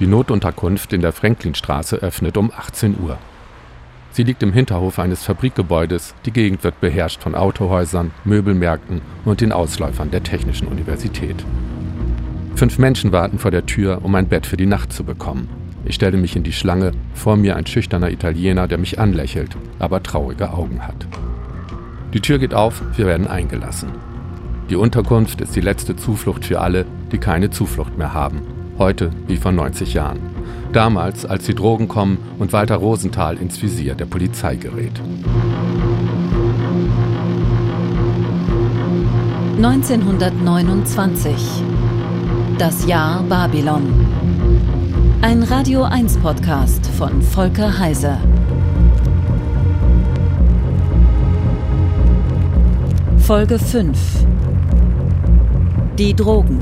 Die Notunterkunft in der Franklinstraße öffnet um 18 Uhr. Sie liegt im Hinterhof eines Fabrikgebäudes. Die Gegend wird beherrscht von Autohäusern, Möbelmärkten und den Ausläufern der Technischen Universität. Fünf Menschen warten vor der Tür, um ein Bett für die Nacht zu bekommen. Ich stelle mich in die Schlange, vor mir ein schüchterner Italiener, der mich anlächelt, aber traurige Augen hat. Die Tür geht auf, wir werden eingelassen. Die Unterkunft ist die letzte Zuflucht für alle, die keine Zuflucht mehr haben. Heute wie vor 90 Jahren. Damals, als die Drogen kommen und Walter Rosenthal ins Visier der Polizei gerät. 1929. Das Jahr Babylon. Ein Radio 1 Podcast von Volker Heise. Folge 5. Die Drogen.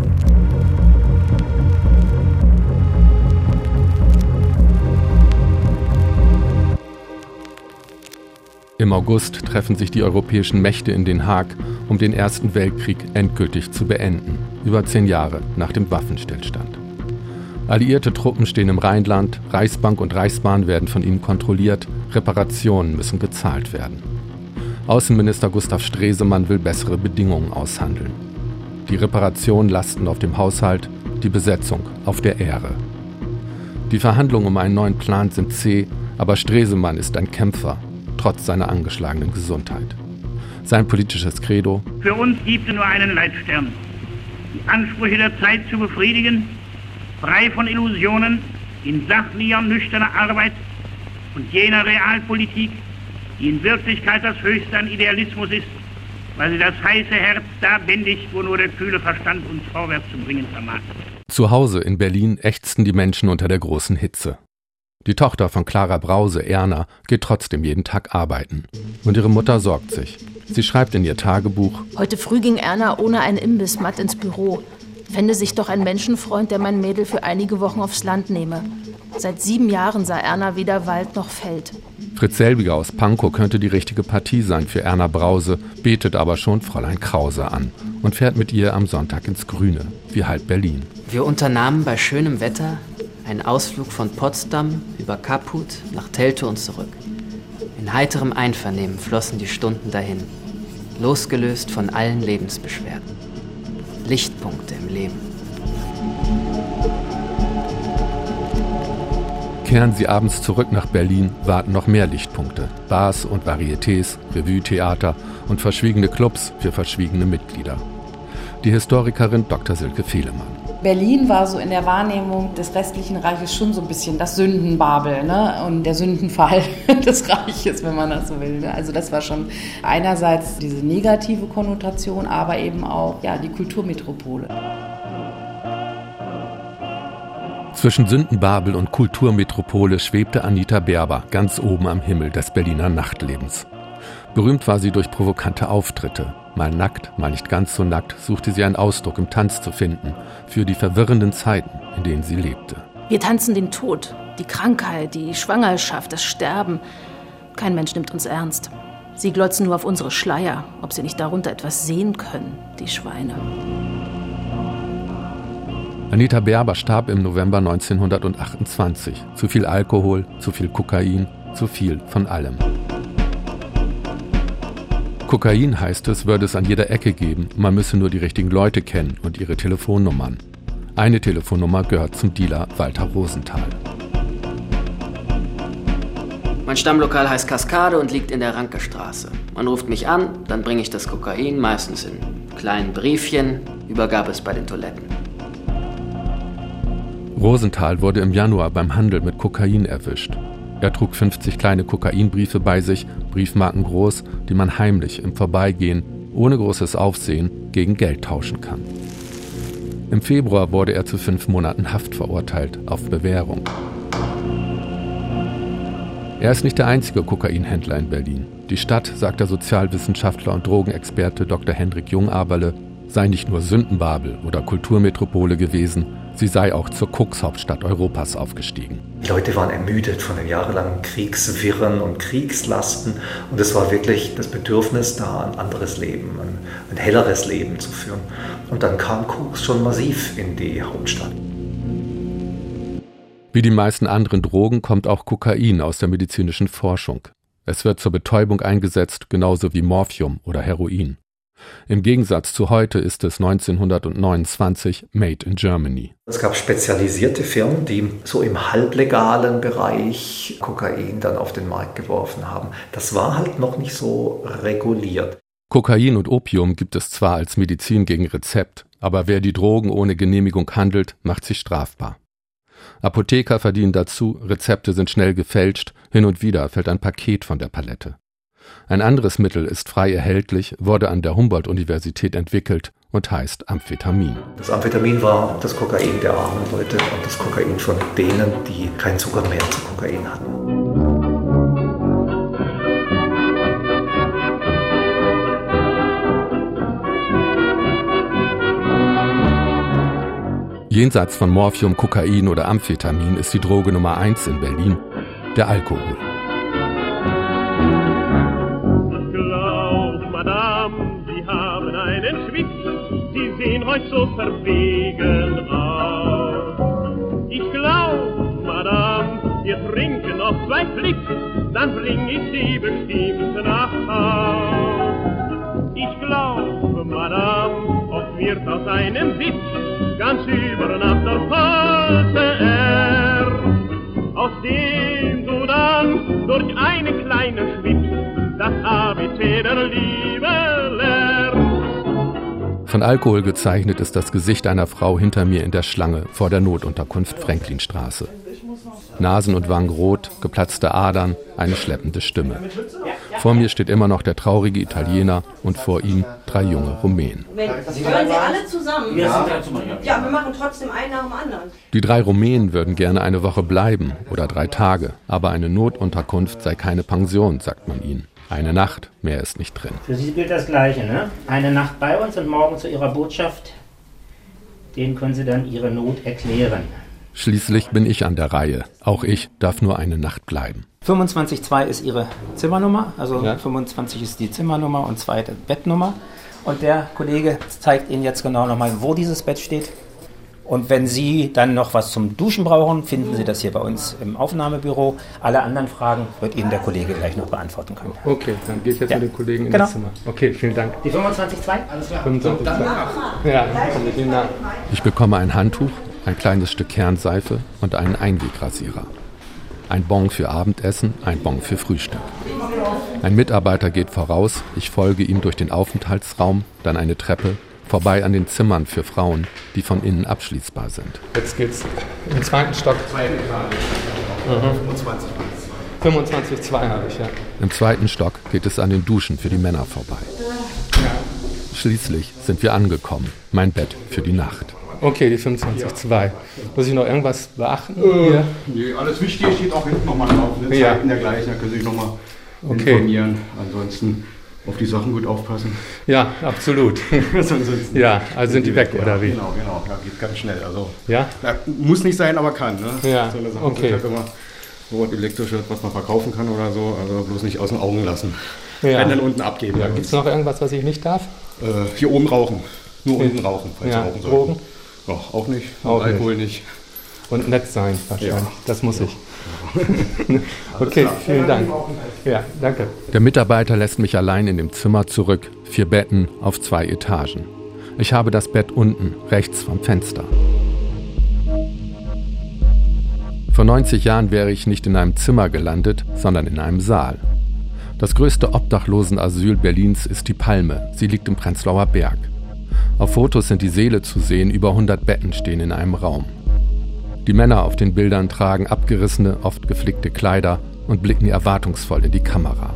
Im August treffen sich die europäischen Mächte in Den Haag, um den Ersten Weltkrieg endgültig zu beenden, über zehn Jahre nach dem Waffenstillstand. Alliierte Truppen stehen im Rheinland, Reichsbank und Reichsbahn werden von ihnen kontrolliert, Reparationen müssen gezahlt werden. Außenminister Gustav Stresemann will bessere Bedingungen aushandeln. Die Reparationen lasten auf dem Haushalt, die Besetzung auf der Ehre. Die Verhandlungen um einen neuen Plan sind zäh, aber Stresemann ist ein Kämpfer trotz seiner angeschlagenen Gesundheit. Sein politisches Credo Für uns gibt es nur einen Leitstern. Die Ansprüche der Zeit zu befriedigen, frei von Illusionen, in sachlicher, nüchterner Arbeit und jener Realpolitik, die in Wirklichkeit das Höchste an Idealismus ist, weil sie das heiße Herz da bändigt, wo nur der kühle Verstand uns vorwärts zu bringen vermag. Zu Hause in Berlin ächzten die Menschen unter der großen Hitze. Die Tochter von Clara Brause, Erna, geht trotzdem jeden Tag arbeiten. Und ihre Mutter sorgt sich. Sie schreibt in ihr Tagebuch: Heute früh ging Erna ohne einen Imbiss matt ins Büro. Fände sich doch ein Menschenfreund, der mein Mädel für einige Wochen aufs Land nehme. Seit sieben Jahren sah Erna weder Wald noch Feld. Fritz Selbiger aus Pankow könnte die richtige Partie sein für Erna Brause, betet aber schon Fräulein Krause an und fährt mit ihr am Sonntag ins Grüne, wie halb Berlin. Wir unternahmen bei schönem Wetter ein Ausflug von Potsdam über Kaput nach Teltow und zurück. In heiterem Einvernehmen flossen die Stunden dahin, losgelöst von allen Lebensbeschwerden. Lichtpunkte im Leben. Kehren Sie abends zurück nach Berlin, warten noch mehr Lichtpunkte. Bars und Varietés, Revue-Theater und verschwiegene Clubs für verschwiegene Mitglieder. Die Historikerin Dr. Silke Fehlemann. Berlin war so in der Wahrnehmung des restlichen Reiches schon so ein bisschen das Sündenbabel ne? und der Sündenfall des Reiches, wenn man das so will. Ne? Also das war schon einerseits diese negative Konnotation, aber eben auch ja, die Kulturmetropole. Zwischen Sündenbabel und Kulturmetropole schwebte Anita Berber ganz oben am Himmel des Berliner Nachtlebens. Berühmt war sie durch provokante Auftritte. Mal nackt, mal nicht ganz so nackt, suchte sie einen Ausdruck im Tanz zu finden für die verwirrenden Zeiten, in denen sie lebte. Wir tanzen den Tod, die Krankheit, die Schwangerschaft, das Sterben. Kein Mensch nimmt uns ernst. Sie glotzen nur auf unsere Schleier, ob sie nicht darunter etwas sehen können, die Schweine. Anita Berber starb im November 1928. Zu viel Alkohol, zu viel Kokain, zu viel von allem. Kokain heißt es, würde es an jeder Ecke geben, man müsse nur die richtigen Leute kennen und ihre Telefonnummern. Eine Telefonnummer gehört zum Dealer Walter Rosenthal. Mein Stammlokal heißt Kaskade und liegt in der Rankestraße. Man ruft mich an, dann bringe ich das Kokain, meistens in kleinen Briefchen, übergabe es bei den Toiletten. Rosenthal wurde im Januar beim Handel mit Kokain erwischt. Er trug 50 kleine Kokainbriefe bei sich, Briefmarken groß, die man heimlich im Vorbeigehen, ohne großes Aufsehen, gegen Geld tauschen kann. Im Februar wurde er zu fünf Monaten Haft verurteilt, auf Bewährung. Er ist nicht der einzige Kokainhändler in Berlin. Die Stadt, sagt der Sozialwissenschaftler und Drogenexperte Dr. Hendrik Jungaberle, sei nicht nur Sündenbabel oder Kulturmetropole gewesen, Sie sei auch zur Kokshauptstadt Europas aufgestiegen. Die Leute waren ermüdet von den jahrelangen Kriegswirren und Kriegslasten und es war wirklich das Bedürfnis, da ein anderes Leben, ein, ein helleres Leben zu führen. Und dann kam Koks schon massiv in die Hauptstadt. Wie die meisten anderen Drogen kommt auch Kokain aus der medizinischen Forschung. Es wird zur Betäubung eingesetzt, genauso wie Morphium oder Heroin. Im Gegensatz zu heute ist es 1929 made in Germany. Es gab spezialisierte Firmen, die so im halblegalen Bereich Kokain dann auf den Markt geworfen haben. Das war halt noch nicht so reguliert. Kokain und Opium gibt es zwar als Medizin gegen Rezept, aber wer die Drogen ohne Genehmigung handelt, macht sich strafbar. Apotheker verdienen dazu, Rezepte sind schnell gefälscht, hin und wieder fällt ein Paket von der Palette. Ein anderes Mittel ist frei erhältlich, wurde an der Humboldt-Universität entwickelt und heißt Amphetamin. Das Amphetamin war das Kokain der armen Leute und das Kokain von denen, die keinen Zugang mehr zu Kokain hatten. Jenseits von Morphium, Kokain oder Amphetamin ist die Droge Nummer eins in Berlin der Alkohol. So verwegen aus. Ich glaub, Madame, wir trinken noch zwei Flicks, dann bring ich sie bestimmt nach Haus. Ich glaub, Madame, oft wird aus einem Witz ganz über Nacht der falsche R, aus dem du dann durch eine kleine Schwips das ABC der Liebe. Von Alkohol gezeichnet ist das Gesicht einer Frau hinter mir in der Schlange vor der Notunterkunft Franklinstraße. Nasen und Wangen rot, geplatzte Adern, eine schleppende Stimme. Vor mir steht immer noch der traurige Italiener und vor ihm drei junge Rumänen. Hören Sie alle zusammen? Ja, wir machen trotzdem einen nach dem anderen. Die drei Rumänen würden gerne eine Woche bleiben oder drei Tage, aber eine Notunterkunft sei keine Pension, sagt man ihnen. Eine Nacht, mehr ist nicht drin. Für Sie gilt das Gleiche, ne? Eine Nacht bei uns und morgen zu Ihrer Botschaft. Den können Sie dann Ihre Not erklären. Schließlich bin ich an der Reihe. Auch ich darf nur eine Nacht bleiben. 25.2 ist Ihre Zimmernummer, also ja. 25 ist die Zimmernummer und 2 die Bettnummer. Und der Kollege zeigt Ihnen jetzt genau nochmal, wo dieses Bett steht. Und wenn Sie dann noch was zum Duschen brauchen, finden Sie das hier bei uns im Aufnahmebüro. Alle anderen Fragen wird Ihnen der Kollege gleich noch beantworten können. Okay, dann gehe ich jetzt ja. mit den Kollegen in genau. das Zimmer. Okay, vielen Dank. Die 25.2? Alles klar. 25 ja, ich bekomme ein Handtuch, ein kleines Stück Kernseife und einen Einwegrasierer. Ein Bon für Abendessen, ein Bon für Frühstück. Ein Mitarbeiter geht voraus, ich folge ihm durch den Aufenthaltsraum, dann eine Treppe, vorbei an den Zimmern für Frauen, die von innen abschließbar sind. Jetzt geht's im zweiten Stock. Mhm. 25. 25,2 habe ich, ja. Im zweiten Stock geht es an den Duschen für die Männer vorbei. Schließlich sind wir angekommen. Mein Bett für die Nacht. Okay, die 25,2. Muss ich noch irgendwas beachten? Äh, nee, alles Wichtige steht auch hinten nochmal drauf. Ne? Ja. Zeiten dergleichen, da können Sie sich nochmal okay. informieren. Ansonsten auf die Sachen gut aufpassen. Ja, absolut. ja, also sind die weg, ja, oder wie? Genau, genau. Ja, geht ganz schnell. Also, ja? ja? Muss nicht sein, aber kann. Ne? Ja, so eine Sache okay. Halt immer so was Elektrisches, was man verkaufen kann oder so. Also bloß nicht aus den Augen lassen. Ja. Wenn dann unten abgeben. Ja, Gibt es noch irgendwas, was ich nicht darf? Äh, hier oben rauchen. Nur unten rauchen, falls ja. rauchen Drogen? Ach, auch nicht. Auch Alkohol nicht. nicht. Und nett sein wahrscheinlich. Ja. Das muss ich. okay, vielen Dank. Ja, danke. Der Mitarbeiter lässt mich allein in dem Zimmer zurück. Vier Betten auf zwei Etagen. Ich habe das Bett unten, rechts vom Fenster. Vor 90 Jahren wäre ich nicht in einem Zimmer gelandet, sondern in einem Saal. Das größte Obdachlosenasyl Berlins ist die Palme. Sie liegt im Prenzlauer Berg. Auf Fotos sind die Seele zu sehen, über 100 Betten stehen in einem Raum. Die Männer auf den Bildern tragen abgerissene, oft geflickte Kleider und blicken erwartungsvoll in die Kamera.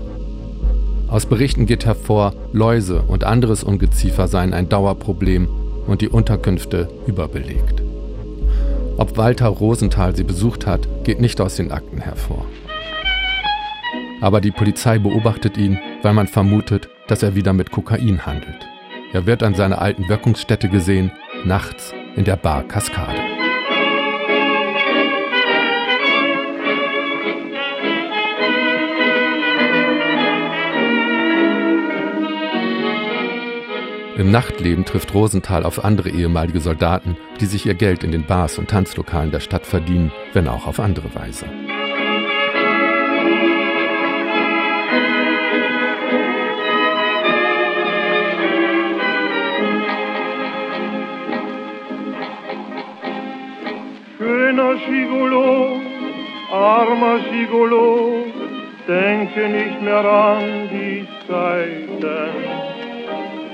Aus Berichten geht hervor, Läuse und anderes Ungeziefer seien ein Dauerproblem und die Unterkünfte überbelegt. Ob Walter Rosenthal sie besucht hat, geht nicht aus den Akten hervor. Aber die Polizei beobachtet ihn, weil man vermutet, dass er wieder mit Kokain handelt. Er wird an seiner alten Wirkungsstätte gesehen, nachts in der Bar Kaskade. Im Nachtleben trifft Rosenthal auf andere ehemalige Soldaten, die sich ihr Geld in den Bars und Tanzlokalen der Stadt verdienen, wenn auch auf andere Weise. Schöner Gigolo, armer Gigolo, denke nicht mehr an die Zeiten,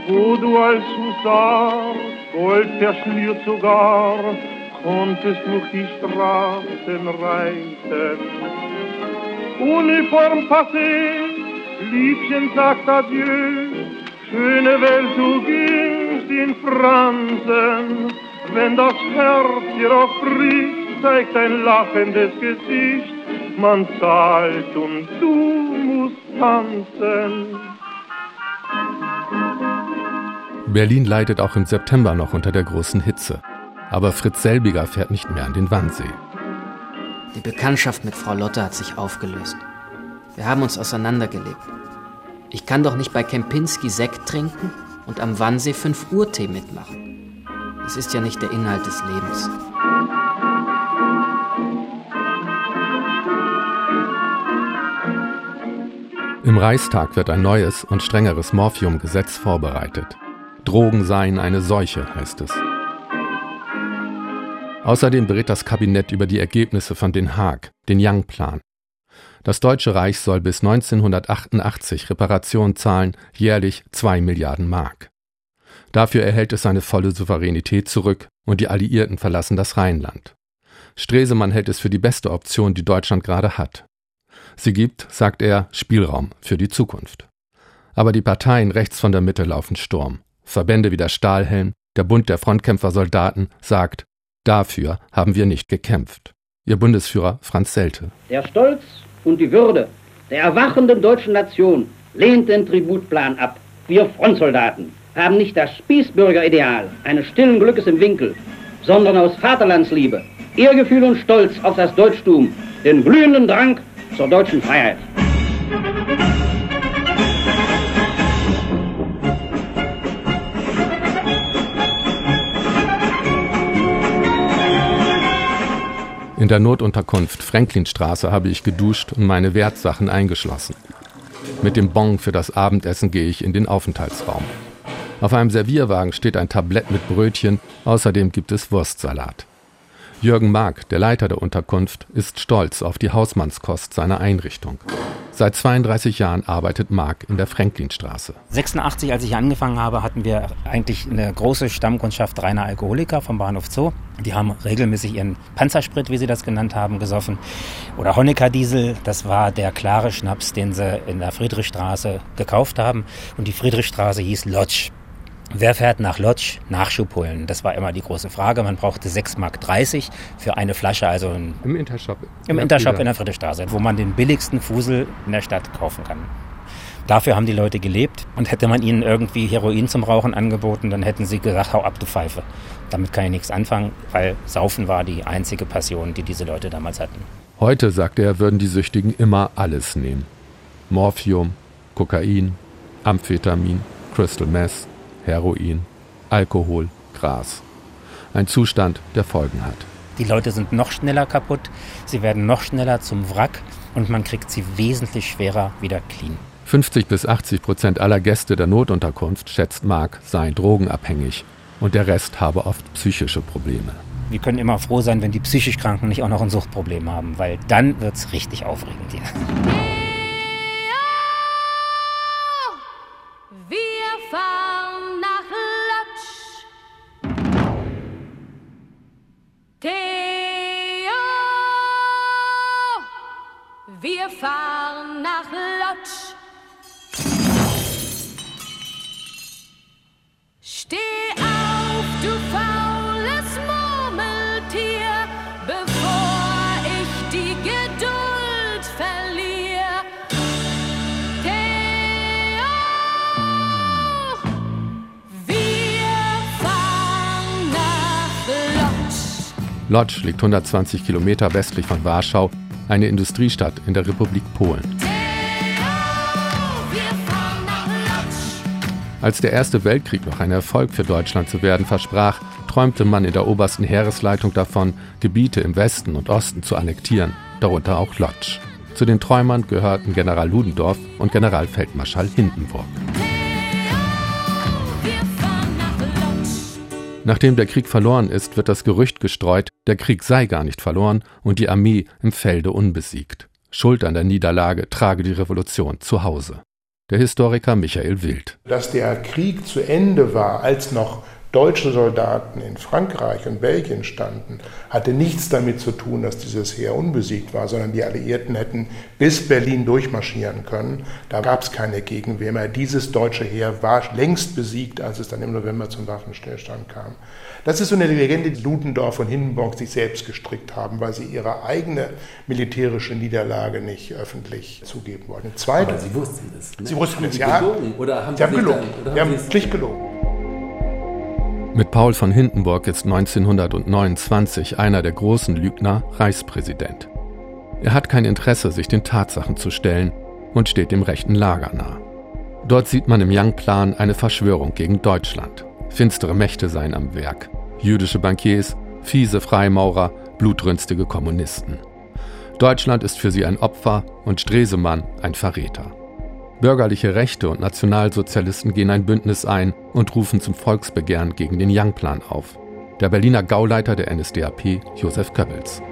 wo du als Husar, Gold verschmiert sogar, konntest durch die Straßen reiten. Uniform passé, Liebchen sagt Adieu, schöne Welt, du gingst in Fransen, wenn das Herz dir auch bricht, zeigt ein lachendes Gesicht, man zahlt und du musst tanzen. Berlin leidet auch im September noch unter der großen Hitze. Aber Fritz Selbiger fährt nicht mehr an den Wannsee. Die Bekanntschaft mit Frau Lotte hat sich aufgelöst. Wir haben uns auseinandergelebt. Ich kann doch nicht bei Kempinski Sekt trinken und am Wannsee 5 Uhr Tee mitmachen. Das ist ja nicht der Inhalt des Lebens. Im Reichstag wird ein neues und strengeres Morphiumgesetz vorbereitet. Drogen seien eine Seuche, heißt es. Außerdem berät das Kabinett über die Ergebnisse von Den Haag, den Young-Plan. Das Deutsche Reich soll bis 1988 Reparation zahlen, jährlich 2 Milliarden Mark. Dafür erhält es seine volle Souveränität zurück und die Alliierten verlassen das Rheinland. Stresemann hält es für die beste Option, die Deutschland gerade hat. Sie gibt, sagt er, Spielraum für die Zukunft. Aber die Parteien rechts von der Mitte laufen Sturm. Verbände wie der Stahlhelm, der Bund der Frontkämpfersoldaten, sagt, dafür haben wir nicht gekämpft. Ihr Bundesführer Franz Selte. Der Stolz und die Würde der erwachenden deutschen Nation lehnt den Tributplan ab. Wir Frontsoldaten haben nicht das Spießbürgerideal eines stillen Glückes im Winkel, sondern aus Vaterlandsliebe, Ehrgefühl und Stolz auf das Deutschtum den glühenden Drang zur deutschen Freiheit. In der Notunterkunft Franklinstraße habe ich geduscht und meine Wertsachen eingeschlossen. Mit dem Bon für das Abendessen gehe ich in den Aufenthaltsraum. Auf einem Servierwagen steht ein Tablett mit Brötchen, außerdem gibt es Wurstsalat. Jürgen Mark, der Leiter der Unterkunft, ist stolz auf die Hausmannskost seiner Einrichtung. Seit 32 Jahren arbeitet Mark in der Franklinstraße. 86, als ich angefangen habe, hatten wir eigentlich eine große Stammkundschaft reiner Alkoholiker vom Bahnhof Zoo. Die haben regelmäßig ihren Panzersprit, wie sie das genannt haben, gesoffen. Oder Honecker Diesel, das war der klare Schnaps, den sie in der Friedrichstraße gekauft haben. Und die Friedrichstraße hieß Lodge. Wer fährt nach Lodz Nachschub holen? Das war immer die große Frage. Man brauchte 6,30 Mark für eine Flasche, also im Intershop. Im Intershop in der Friedrichstraße, wo man den billigsten Fusel in der Stadt kaufen kann. Dafür haben die Leute gelebt und hätte man ihnen irgendwie Heroin zum Rauchen angeboten, dann hätten sie gesagt, hau ab, du Pfeife. Damit kann ich nichts anfangen, weil Saufen war die einzige Passion, die diese Leute damals hatten. Heute, sagt er, würden die Süchtigen immer alles nehmen. Morphium, Kokain, Amphetamin, Crystal Meth, Heroin, Alkohol, Gras. Ein Zustand, der Folgen hat. Die Leute sind noch schneller kaputt, sie werden noch schneller zum Wrack und man kriegt sie wesentlich schwerer wieder clean. 50 bis 80 Prozent aller Gäste der Notunterkunft, schätzt Mark, seien drogenabhängig und der Rest habe oft psychische Probleme. Wir können immer froh sein, wenn die psychisch Kranken nicht auch noch ein Suchtproblem haben, weil dann wird es richtig aufregend hier. Wir fahren nach Lodz. Steh auf, du faules Murmeltier, bevor ich die Geduld verliere. Theo, wir fahren nach Lodz. Lodz liegt 120 Kilometer westlich von Warschau eine Industriestadt in der Republik Polen. Als der Erste Weltkrieg noch ein Erfolg für Deutschland zu werden versprach, träumte man in der obersten Heeresleitung davon, Gebiete im Westen und Osten zu annektieren, darunter auch Lodz. Zu den Träumern gehörten General Ludendorff und Generalfeldmarschall Hindenburg. Nachdem der Krieg verloren ist, wird das Gerücht gestreut, der Krieg sei gar nicht verloren und die Armee im Felde unbesiegt. Schuld an der Niederlage trage die Revolution zu Hause der Historiker Michael Wild. Dass der Krieg zu Ende war, als noch deutsche Soldaten in Frankreich und Belgien standen, hatte nichts damit zu tun, dass dieses Heer unbesiegt war, sondern die Alliierten hätten bis Berlin durchmarschieren können. Da gab es keine Gegenwehr mehr. Dieses deutsche Heer war längst besiegt, als es dann im November zum Waffenstillstand kam. Das ist so eine Legende, die Ludendorff und Hindenburg sich selbst gestrickt haben, weil sie ihre eigene militärische Niederlage nicht öffentlich zugeben wollten. Zweite, Aber Sie wussten es. Ne? Sie wussten es, ja. Gelogen, oder haben sie haben gelogen. Dann, sie haben gelogen. Mit Paul von Hindenburg ist 1929 einer der großen Lügner Reichspräsident. Er hat kein Interesse, sich den Tatsachen zu stellen und steht dem rechten Lager nah. Dort sieht man im Young-Plan eine Verschwörung gegen Deutschland. Finstere Mächte seien am Werk. Jüdische Bankiers, fiese Freimaurer, blutrünstige Kommunisten. Deutschland ist für sie ein Opfer und Stresemann ein Verräter. Bürgerliche Rechte und Nationalsozialisten gehen ein Bündnis ein und rufen zum Volksbegehren gegen den Young-Plan auf. Der Berliner Gauleiter der NSDAP, Josef Goebbels.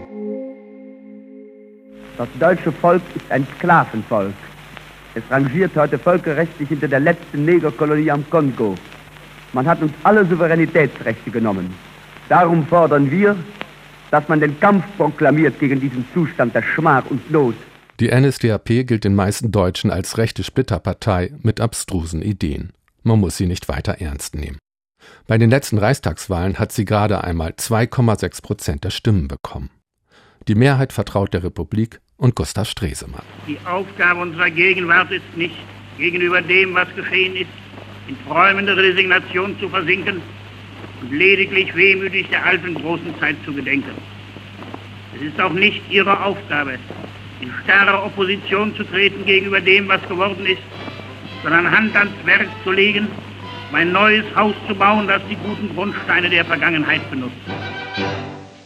Das deutsche Volk ist ein Sklavenvolk. Es rangiert heute völkerrechtlich hinter der letzten Negerkolonie am Kongo. Man hat uns alle Souveränitätsrechte genommen. Darum fordern wir, dass man den Kampf proklamiert gegen diesen Zustand der Schmach und Not. Die NSDAP gilt den meisten Deutschen als rechte Splitterpartei mit abstrusen Ideen. Man muss sie nicht weiter ernst nehmen. Bei den letzten Reichstagswahlen hat sie gerade einmal 2,6 Prozent der Stimmen bekommen. Die Mehrheit vertraut der Republik und Gustav Stresemann. Die Aufgabe unserer Gegenwart ist nicht, gegenüber dem, was geschehen ist, in träumende Resignation zu versinken und lediglich wehmütig der alten großen Zeit zu gedenken. Es ist auch nicht Ihre Aufgabe, in starrer Opposition zu treten gegenüber dem, was geworden ist, sondern Hand ans Werk zu legen, um ein neues Haus zu bauen, das die guten Grundsteine der Vergangenheit benutzt.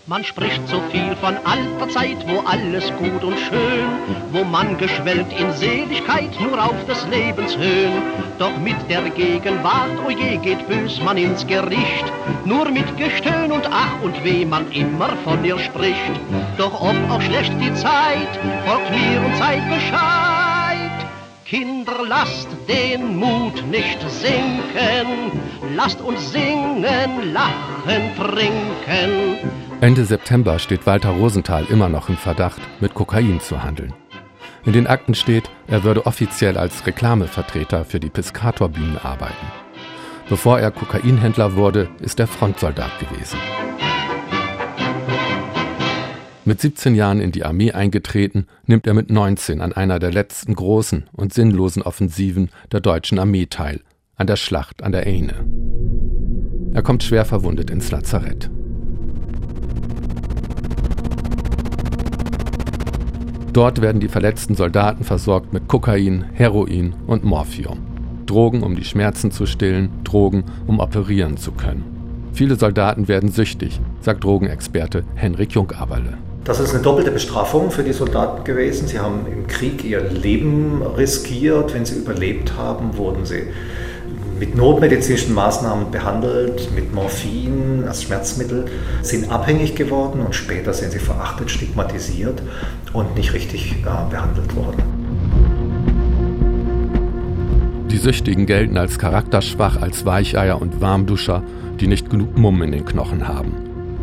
Man spricht so viel von alter Zeit, wo alles gut und schön, wo man geschwelgt in Seligkeit nur auf des Lebens Höhen. Doch mit der Gegenwart, o oh je, geht bös man ins Gericht, nur mit Gestöhn und Ach und Weh man immer von ihr spricht. Doch ob auch schlecht die Zeit, folgt mir und seid Bescheid. Kinder, lasst den Mut nicht sinken, lasst uns singen, lachen, trinken. Ende September steht Walter Rosenthal immer noch im Verdacht, mit Kokain zu handeln. In den Akten steht, er würde offiziell als Reklamevertreter für die Piscator-Bühnen arbeiten. Bevor er Kokainhändler wurde, ist er Frontsoldat gewesen. Mit 17 Jahren in die Armee eingetreten, nimmt er mit 19 an einer der letzten großen und sinnlosen Offensiven der deutschen Armee teil, an der Schlacht an der Eine. Er kommt schwer verwundet ins Lazarett. Dort werden die verletzten Soldaten versorgt mit Kokain, Heroin und Morphium. Drogen, um die Schmerzen zu stillen, Drogen, um operieren zu können. Viele Soldaten werden süchtig, sagt Drogenexperte Henrik Jungaberle. Das ist eine doppelte Bestrafung für die Soldaten gewesen. Sie haben im Krieg ihr Leben riskiert. Wenn sie überlebt haben, wurden sie mit notmedizinischen Maßnahmen behandelt, mit Morphin als Schmerzmittel, sind abhängig geworden und später sind sie verachtet, stigmatisiert und nicht richtig äh, behandelt worden. Die Süchtigen gelten als charakterschwach, als Weicheier und Warmduscher, die nicht genug Mumm in den Knochen haben.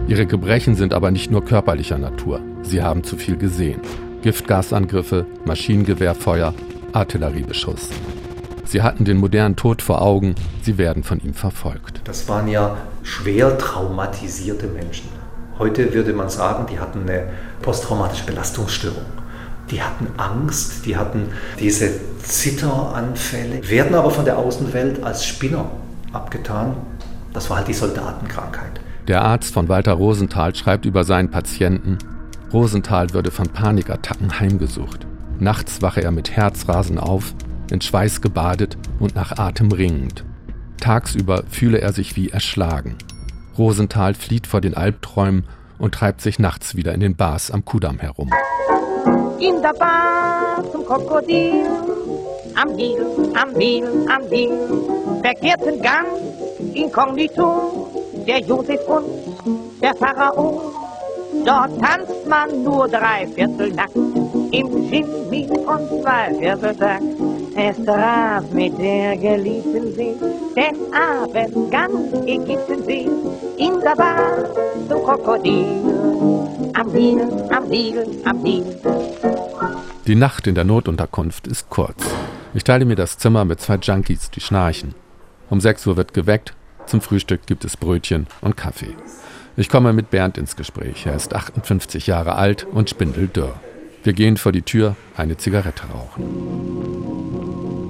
Ihre Gebrechen sind aber nicht nur körperlicher Natur. Sie haben zu viel gesehen. Giftgasangriffe, Maschinengewehrfeuer, Artilleriebeschuss. Sie hatten den modernen Tod vor Augen, sie werden von ihm verfolgt. Das waren ja schwer traumatisierte Menschen. Heute würde man sagen, die hatten eine posttraumatische Belastungsstörung. Die hatten Angst, die hatten diese Zitteranfälle, werden aber von der Außenwelt als Spinner abgetan. Das war halt die Soldatenkrankheit. Der Arzt von Walter Rosenthal schreibt über seinen Patienten, Rosenthal würde von Panikattacken heimgesucht. Nachts wache er mit Herzrasen auf in Schweiß gebadet und nach Atem ringend. Tagsüber fühle er sich wie erschlagen. Rosenthal flieht vor den Albträumen und treibt sich nachts wieder in den Bars am Kudamm herum. In der Bar zum Krokodil, am Nil, am Nil, am Nil, verkehrten ganz inkognito der Josef und der Pharao. Dort tanzt man nur drei Viertel nackt, im Jimmy und zwei Vierteltakt. Es traf mit der Geliebten sich, des Abend ganz Ägypten sich, in der Bar zum Krokodil, am Nil, am Nil, am Nil. Die Nacht in der Notunterkunft ist kurz. Ich teile mir das Zimmer mit zwei Junkies, die schnarchen. Um 6 Uhr wird geweckt, zum Frühstück gibt es Brötchen und Kaffee. Ich komme mit Bernd ins Gespräch. Er ist 58 Jahre alt und spindeldürr. Wir gehen vor die Tür, eine Zigarette rauchen.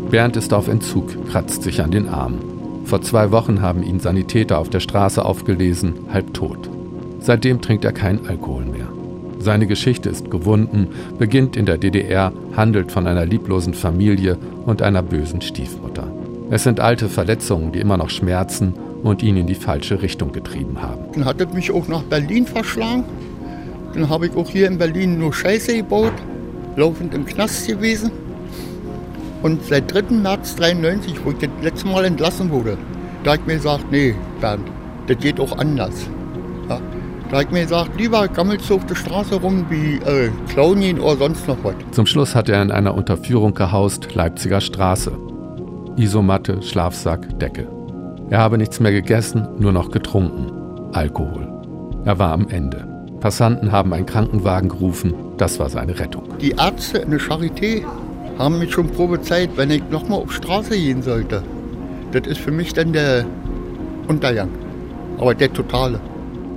Bernd ist auf Entzug, kratzt sich an den Arm. Vor zwei Wochen haben ihn Sanitäter auf der Straße aufgelesen, halb tot. Seitdem trinkt er keinen Alkohol mehr. Seine Geschichte ist gewunden, beginnt in der DDR, handelt von einer lieblosen Familie und einer bösen Stiefmutter. Es sind alte Verletzungen, die immer noch schmerzen und ihn in die falsche Richtung getrieben haben. Dann hat er mich auch nach Berlin verschlagen. Dann habe ich auch hier in Berlin nur Scheiße gebaut, laufend im Knast gewesen. Und seit 3. März 93, wo ich das letzte Mal entlassen wurde, da habe ich mir gesagt, nee, Bernd, das geht auch anders. Ja, da ich mir gesagt, lieber gammelst du auf der Straße rum wie äh, Clownien oder sonst noch was. Zum Schluss hat er in einer Unterführung gehaust, Leipziger Straße. Isomatte, Schlafsack, Decke. Er habe nichts mehr gegessen, nur noch getrunken. Alkohol. Er war am Ende. Passanten haben einen Krankenwagen gerufen, das war seine Rettung. Die Ärzte in der Charité haben mich schon prophezeit, wenn ich nochmal auf Straße gehen sollte. Das ist für mich dann der Untergang. Aber der totale.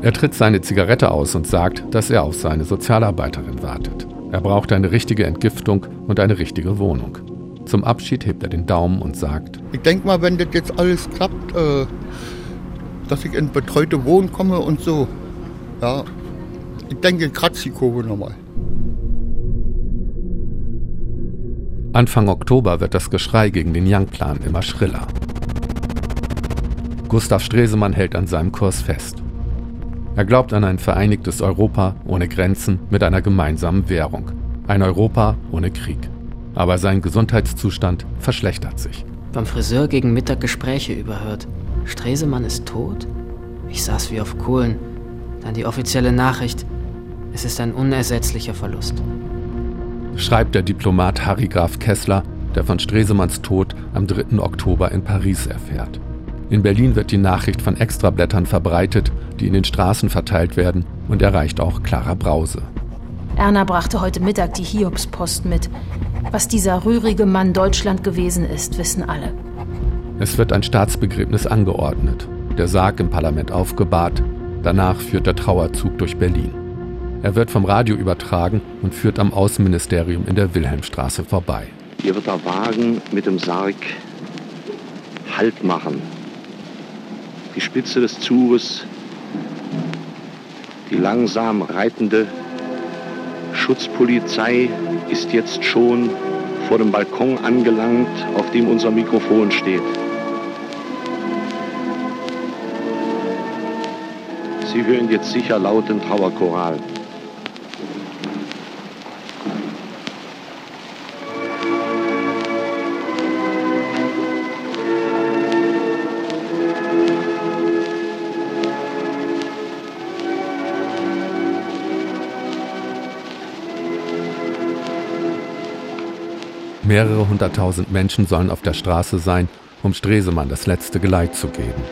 Er tritt seine Zigarette aus und sagt, dass er auf seine Sozialarbeiterin wartet. Er braucht eine richtige Entgiftung und eine richtige Wohnung. Zum Abschied hebt er den Daumen und sagt, Ich denke mal, wenn das jetzt alles klappt, äh, dass ich in betreute Wohnen komme und so. Ja, ich denke, kratz die Kurve nochmal. Anfang Oktober wird das Geschrei gegen den Young-Plan immer schriller. Gustav Stresemann hält an seinem Kurs fest. Er glaubt an ein vereinigtes Europa ohne Grenzen mit einer gemeinsamen Währung. Ein Europa ohne Krieg. Aber sein Gesundheitszustand verschlechtert sich. Beim Friseur gegen Mittag Gespräche überhört. Stresemann ist tot? Ich saß wie auf Kohlen. Dann die offizielle Nachricht. Es ist ein unersetzlicher Verlust. Schreibt der Diplomat Harry Graf Kessler, der von Stresemanns Tod am 3. Oktober in Paris erfährt. In Berlin wird die Nachricht von Extrablättern verbreitet, die in den Straßen verteilt werden und erreicht auch Clara Brause. Erna brachte heute Mittag die Hiobspost mit. Was dieser rührige Mann Deutschland gewesen ist, wissen alle. Es wird ein Staatsbegräbnis angeordnet, der Sarg im Parlament aufgebahrt, danach führt der Trauerzug durch Berlin. Er wird vom Radio übertragen und führt am Außenministerium in der Wilhelmstraße vorbei. Hier wird der Wagen mit dem Sarg Halt machen. Die Spitze des Zuges, die langsam reitende Schutzpolizei ist jetzt schon vor dem Balkon angelangt, auf dem unser Mikrofon steht. Sie hören jetzt sicher lauten Trauerchoral. Mehrere hunderttausend Menschen sollen auf der Straße sein, um Stresemann das letzte Geleit zu geben.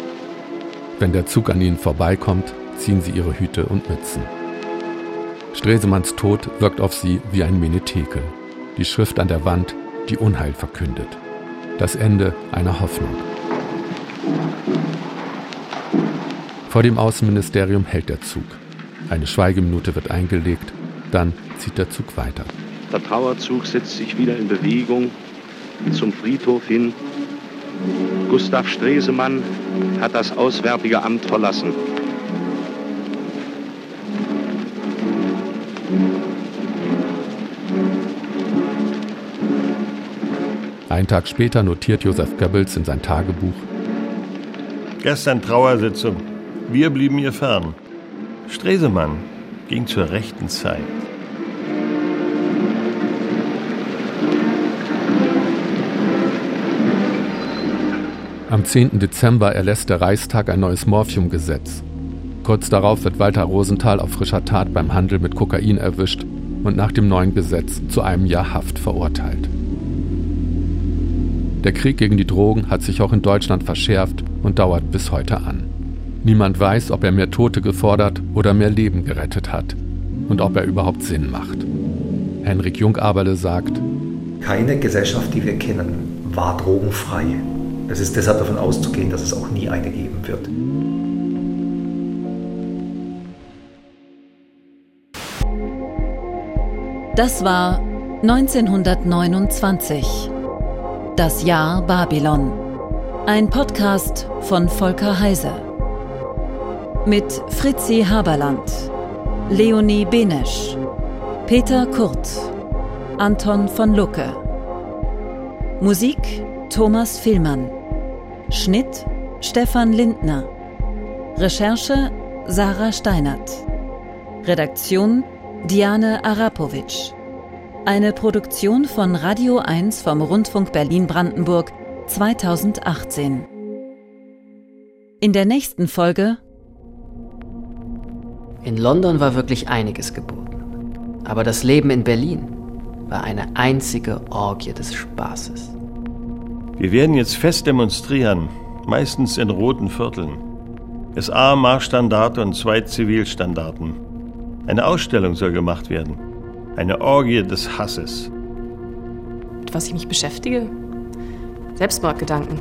Wenn der Zug an ihnen vorbeikommt, ziehen sie ihre Hüte und Mützen. Stresemanns Tod wirkt auf sie wie ein Menetekel. Die Schrift an der Wand, die Unheil verkündet. Das Ende einer Hoffnung. Vor dem Außenministerium hält der Zug. Eine Schweigeminute wird eingelegt, dann zieht der Zug weiter. Der Trauerzug setzt sich wieder in Bewegung zum Friedhof hin. Gustav Stresemann hat das Auswärtige Amt verlassen. Einen Tag später notiert Josef Goebbels in sein Tagebuch, Gestern Trauersitzung. Wir blieben ihr fern. Stresemann ging zur rechten Zeit. Am 10. Dezember erlässt der Reichstag ein neues Morphiumgesetz. Kurz darauf wird Walter Rosenthal auf frischer Tat beim Handel mit Kokain erwischt und nach dem neuen Gesetz zu einem Jahr Haft verurteilt. Der Krieg gegen die Drogen hat sich auch in Deutschland verschärft und dauert bis heute an. Niemand weiß, ob er mehr Tote gefordert oder mehr Leben gerettet hat und ob er überhaupt Sinn macht. Henrik Jungaberle sagt, Keine Gesellschaft, die wir kennen, war drogenfrei. Es ist deshalb davon auszugehen, dass es auch nie eine geben wird. Das war 1929. Das Jahr Babylon. Ein Podcast von Volker Heise. Mit Fritzi Haberland, Leonie Benesch, Peter Kurt, Anton von Lucke. Musik Thomas Villmann. Schnitt Stefan Lindner. Recherche Sarah Steinert. Redaktion Diane Arapovic. Eine Produktion von Radio 1 vom Rundfunk Berlin-Brandenburg 2018. In der nächsten Folge In London war wirklich einiges geboten. Aber das Leben in Berlin war eine einzige Orgie des Spaßes. Wir werden jetzt fest demonstrieren, meistens in roten Vierteln. SA-Marschstandarte und zwei Zivilstandarten. Eine Ausstellung soll gemacht werden. Eine Orgie des Hasses. Mit was ich mich beschäftige? Selbstmordgedanken.